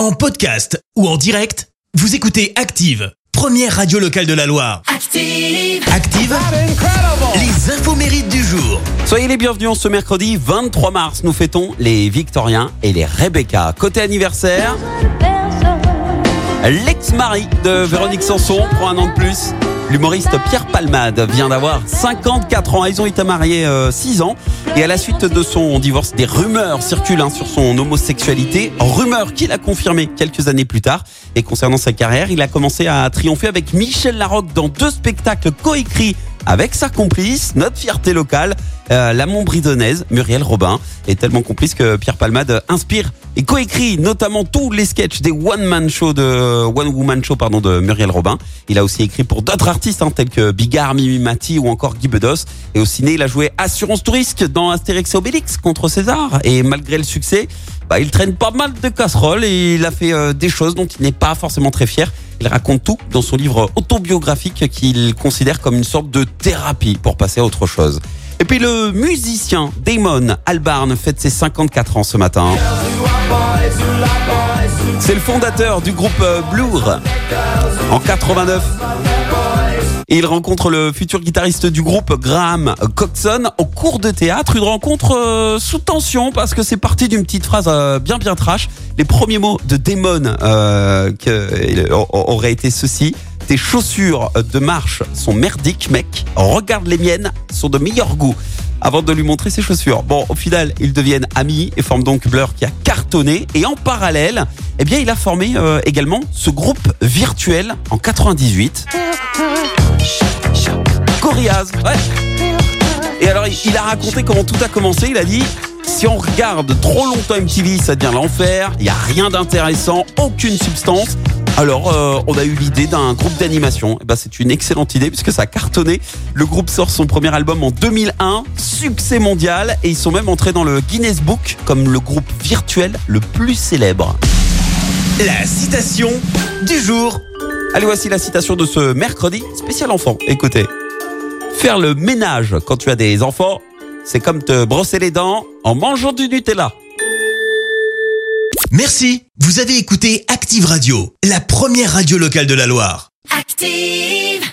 En podcast ou en direct, vous écoutez Active, première radio locale de la Loire. Active. Active, les infos mérites du jour. Soyez les bienvenus en ce mercredi 23 mars. Nous fêtons les Victoriens et les Rebecca. Côté anniversaire, l'ex-mari de Véronique Sanson prend un an de plus. L'humoriste Pierre Palmade vient d'avoir 54 ans. Ils ont été mariés 6 ans. Et à la suite de son divorce, des rumeurs circulent hein, sur son homosexualité. Rumeurs qu'il a confirmées quelques années plus tard. Et concernant sa carrière, il a commencé à triompher avec Michel Larocque dans deux spectacles coécrits avec sa complice, notre fierté locale, euh, la Montbridonnaise, Muriel Robin, est tellement complice que Pierre Palmade inspire et coécrit notamment tous les sketchs des One Man Show de One Woman Show pardon de Muriel Robin. Il a aussi écrit pour d'autres artistes hein, tels que Bigard, Mimi Mati ou encore Guy Bedos. Et au ciné, il a joué Assurance Touriste dans Astérix et Obélix contre César. Et malgré le succès, bah, il traîne pas mal de casseroles et il a fait euh, des choses dont il n'est pas forcément très fier. Il raconte tout dans son livre autobiographique qu'il considère comme une sorte de thérapie pour passer à autre chose. Et puis le musicien Damon Albarn fête ses 54 ans ce matin. C'est le fondateur du groupe euh, Blur en 89. Et il rencontre le futur guitariste du groupe Graham Coxon au cours de théâtre. Une rencontre euh, sous tension parce que c'est parti d'une petite phrase euh, bien bien trash. Les premiers mots de Damon euh, que, auraient été ceci. Tes chaussures de marche sont merdiques, mec. Regarde les miennes, sont de meilleur goût. Avant de lui montrer ses chaussures. Bon, au final, ils deviennent amis et forment donc Blur qui a cartonné. Et en parallèle, eh bien, il a formé euh, également ce groupe virtuel en 98. Gorillaz, ouais. Et alors, il a raconté comment tout a commencé. Il a dit si on regarde trop longtemps MTV, ça devient l'enfer. Il n'y a rien d'intéressant, aucune substance. Alors, euh, on a eu l'idée d'un groupe d'animation. Eh ben, c'est une excellente idée puisque ça a cartonné. Le groupe sort son premier album en 2001, succès mondial, et ils sont même entrés dans le Guinness Book comme le groupe virtuel le plus célèbre. La citation du jour. Allez, voici la citation de ce mercredi spécial enfant. Écoutez, faire le ménage quand tu as des enfants, c'est comme te brosser les dents en mangeant du Nutella. Merci. Vous avez écouté Active Radio, la première radio locale de la Loire. Active.